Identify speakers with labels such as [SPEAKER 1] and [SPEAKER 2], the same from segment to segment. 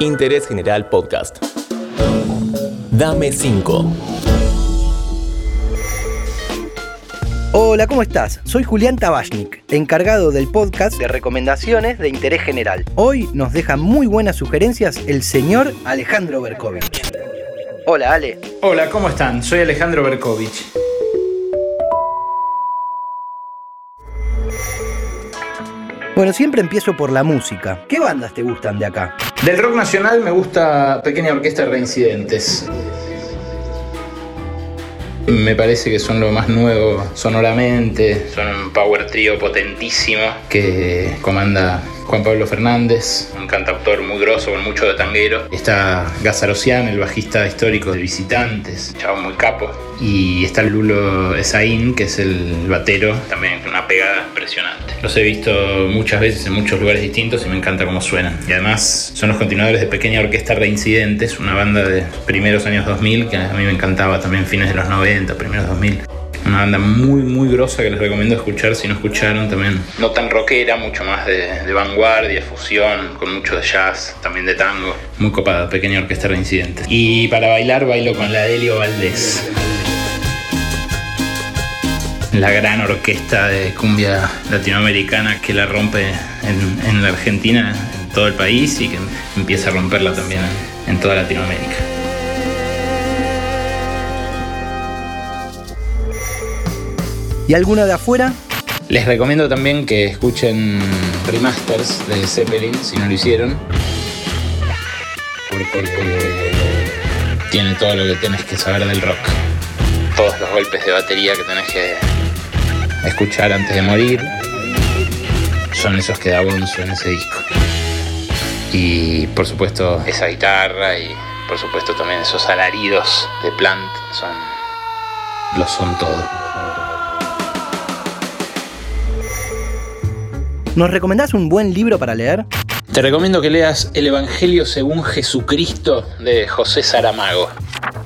[SPEAKER 1] Interés General Podcast. Dame 5.
[SPEAKER 2] Hola, ¿cómo estás? Soy Julián Tabachnik, encargado del podcast de recomendaciones de interés general. Hoy nos deja muy buenas sugerencias el señor Alejandro Berkovich. Hola, Ale.
[SPEAKER 3] Hola, ¿cómo están? Soy Alejandro Berkovich.
[SPEAKER 2] Bueno, siempre empiezo por la música. ¿Qué bandas te gustan de acá?
[SPEAKER 3] Del rock nacional me gusta Pequeña Orquesta Reincidentes. Me parece que son lo más nuevo sonoramente, son un power trio potentísimo que comanda Juan Pablo Fernández, un cantautor muy grosso con mucho de tanguero. Está Gazarocian, el bajista histórico de Visitantes, chavo muy capo. Y está Lulo Esaín, que es el batero, también con una pegada impresionante. Los he visto muchas veces en muchos lugares distintos y me encanta cómo suenan. Y además son los continuadores de Pequeña Orquesta Reincidentes, una banda de primeros años 2000 que a mí me encantaba también fines de los 90, primeros 2000. Una banda muy, muy grosa que les recomiendo escuchar si no escucharon también. No tan rockera, mucho más de, vanguardia, fusión, con mucho de jazz, también de tango. Muy copada, pequeña orquesta reincidente. Y para bailar, bailo con la Delio Valdés. La gran orquesta de cumbia latinoamericana que la rompe en, la Argentina, en todo el país y que empieza a romperla también en toda Latinoamérica.
[SPEAKER 2] ¿Y alguna de afuera?
[SPEAKER 3] Les recomiendo también que escuchen remasters de Zeppelin si no lo hicieron. Porque tiene todo lo que tienes que saber del rock. Todos los golpes de batería que tenés que escuchar antes de morir son esos que da Bonzo en ese disco. Y por supuesto esa guitarra y por supuesto también esos alaridos de Plant son lo son todo.
[SPEAKER 2] ¿Nos recomendás un buen libro para leer?
[SPEAKER 3] Te recomiendo que leas El Evangelio según Jesucristo de José Saramago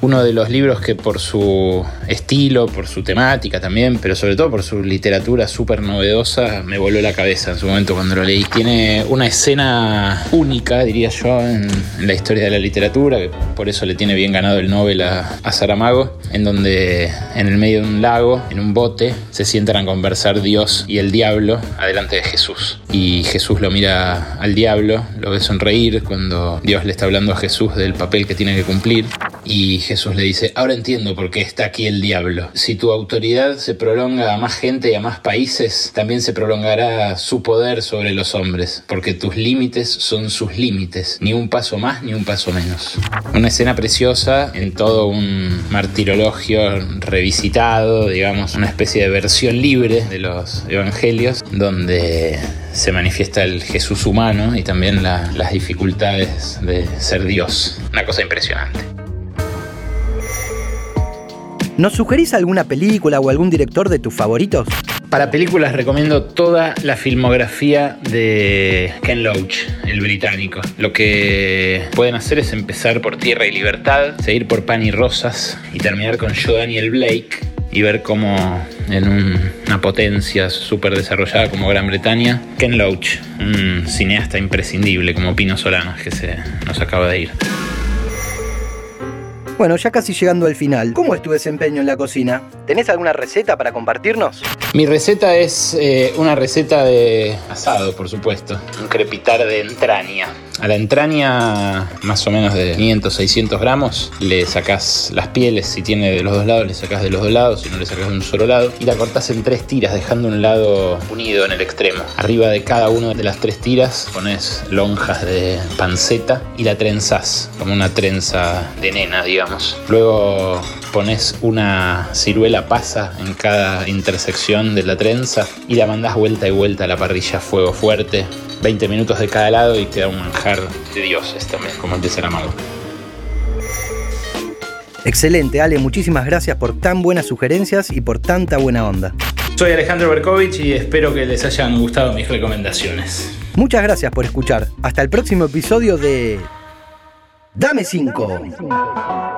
[SPEAKER 3] uno de los libros que por su estilo, por su temática también, pero sobre todo por su literatura súper novedosa, me voló la cabeza en su momento cuando lo leí. Tiene una escena única, diría yo, en, la historia de la literatura, que por eso le tiene bien ganado el Nobel a, a Saramago, en donde en el medio de un lago, en un bote, se sientan a conversar Dios y el diablo adelante de Jesús. Y Jesús lo mira al diablo, lo ve sonreír cuando Dios le está hablando a Jesús del papel que tiene que cumplir. Y Jesús le dice, ahora entiendo por qué está aquí el diablo. Si tu autoridad se prolonga a más gente y a más países, también se prolongará su poder sobre los hombres, porque tus límites son sus límites, ni un paso más ni un paso menos. Una escena preciosa en todo un martirologio revisitado, digamos, una especie de versión libre de los evangelios, donde se manifiesta el Jesús humano y también las dificultades de ser Dios. Una cosa impresionante.
[SPEAKER 2] ¿Nos sugerís alguna película o algún director de tus favoritos?
[SPEAKER 3] Para películas recomiendo toda la filmografía de Ken Loach, el británico. Lo que pueden hacer es empezar por Tierra y Libertad, seguir por Pan y Rosas y terminar con Joe Daniel Blake y ver cómo en una potencia súper desarrollada como Gran Bretaña, Ken Loach, un cineasta imprescindible como Pino Solanas que se nos acaba de ir.
[SPEAKER 2] Bueno, ya casi llegando al final, ¿cómo es tu desempeño en la cocina? ¿Tenés alguna receta para compartirnos?
[SPEAKER 3] Mi receta es eh, una receta de asado, por supuesto. Un crepitar de entraña. A la entraña, más o menos de 500, 600 gramos, le sacás las pieles, si tiene de los dos lados, le sacás de los dos lados, si no le sacás de un solo lado, y la cortás en tres tiras, dejando un lado unido en el extremo. Arriba de cada una de las tres tiras pones lonjas de panceta y la trenzás, como una trenza de nena, digamos. Luego pones una ciruela pasa en cada intersección de la trenza y la mandás vuelta y vuelta a la parrilla a fuego fuerte 20 minutos de cada lado y queda un manjar de dioses también, como el de Saramago.
[SPEAKER 2] Excelente, Ale, muchísimas gracias por tan buenas sugerencias y por tanta buena onda.
[SPEAKER 3] Soy Alejandro Berkovich y espero que les hayan gustado mis recomendaciones.
[SPEAKER 2] Muchas gracias por escuchar. Hasta el próximo episodio de Dame 5.